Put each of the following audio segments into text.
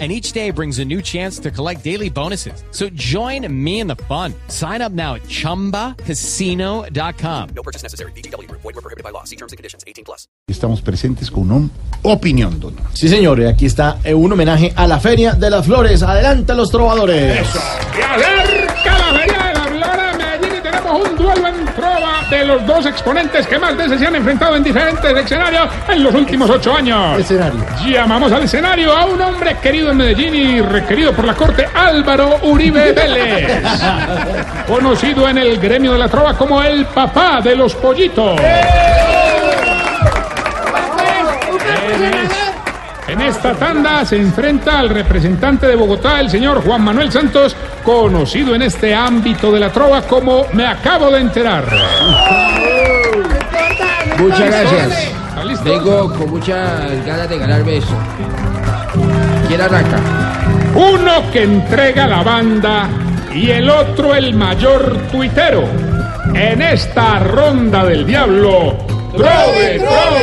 and each day brings a new chance to collect daily bonuses. So join me in the fun. Sign up now at ChumbaCasino.com. No purchase necessary. BGW. Void were prohibited by law. See terms and conditions. 18 plus. Estamos presentes con una opinión, don. Sí, señor, y aquí está eh, un homenaje a la Feria de las Flores. Adelante los trovadores. Y la de los dos exponentes que más veces se han enfrentado en diferentes escenarios en los últimos ocho años. Escenario. Llamamos al escenario a un hombre querido en Medellín y requerido por la corte, Álvaro Uribe Vélez. Conocido en el gremio de la trova como el papá de los pollitos. En tanda se enfrenta al representante de Bogotá, el señor Juan Manuel Santos, conocido en este ámbito de la trova como Me Acabo de Enterar. Muchas gracias. Vengo con muchas ganas de ganarme eso. ¿Quién arranca? Uno que entrega la banda y el otro el mayor tuitero. En esta ronda del diablo, ¡Trove, trove,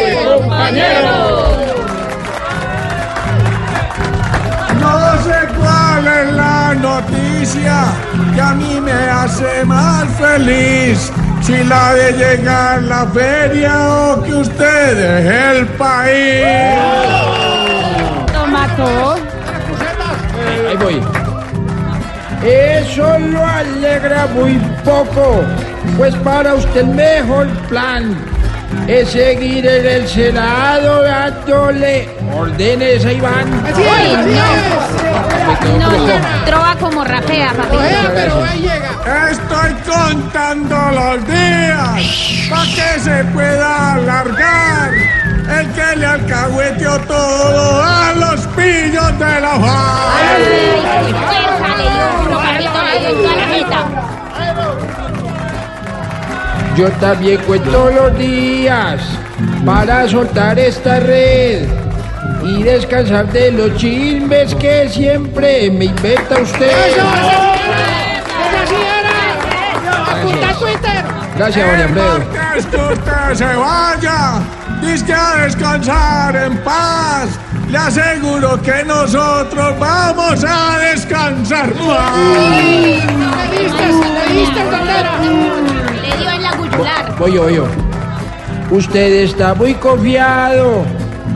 noticia que a mí me hace más feliz. Si la de llegar la feria o que usted deje el país. Lo mató. Ahí voy. Eso lo alegra muy poco, pues para usted el mejor plan es seguir en el Senado dándole órdenes a Iván. Uy, Me quedó no. trova como rapea, papi. Estoy contando los días para que se pueda alargar. El que le alcahueteó todo a los pillos de la hoja. Yo también cuento los días para soltar esta red y descansar de los chismes que siempre me inventa usted. Gracias, Juan Alfredo. Antes que usted se vaya, dice a descansar en paz. Le aseguro que nosotros vamos a descansar más. Le dio Voy yo, voy yo. Usted está muy confiado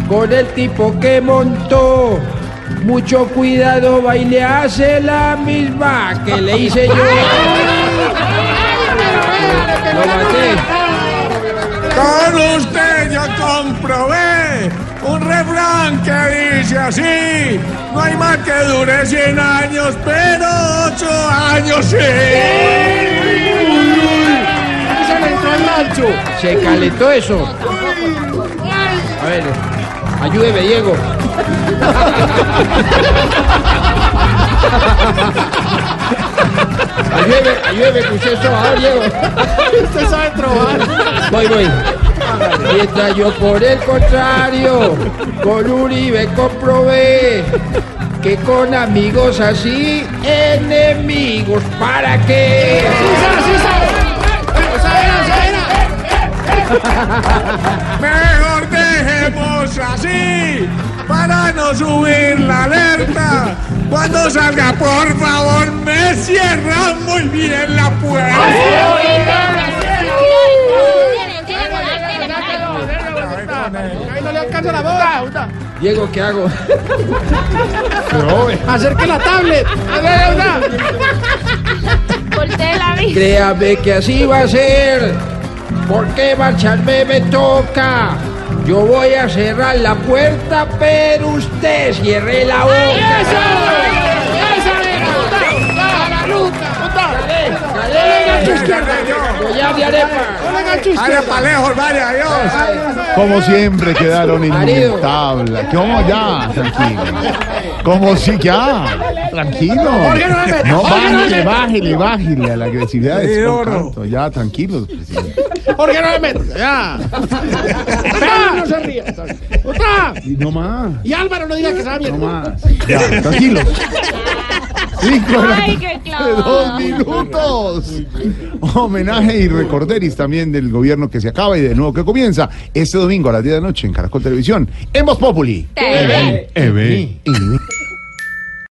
con el tipo que montó. Mucho cuidado, va y le hace la misma que le hice yo. Lo maté. Con usted yo comprobé un refrán que dice así: No hay mal que dure 100 años, pero 8 años sí. Se calentó eso. A ver, ayúdeme, Diego. ayúdeme, ayúdeme, que usted es trovador, Diego. Usted sabe trobar. Voy, voy. Mientras yo, por el contrario, con Uribe comprobé que con amigos así, enemigos, ¿para qué? Mejor dejemos así para no subir la alerta. Cuando salga, por favor, me cierra muy bien la puerta. Diego, ¿qué hago? Acerque la tablet. La. Créame que así va a ser. Porque marcharme me toca. Yo voy a cerrar la puerta, pero usted cierre la boca. Vaya para lejos, vaya, adiós. Como siempre quedaron inmutables. ¿Cómo ya? Tranquilo. Como si ya. Tranquilo. Jorge, no bájele, bájele, bájele a la agresividad. No. tanto. Ya, tranquilos, presidente. Jorge, no me metas. Ya. Otra. No se. Otra. Y no más, Y Álvaro no diga que sabe no más. Ya, tranquilos. Cinco de Ay, qué clavo. dos minutos. Homenaje y recorderis también del gobierno que se acaba y de nuevo que comienza este domingo a las 10 de la noche en Caracol Televisión. En Voz Populi. TV. EB.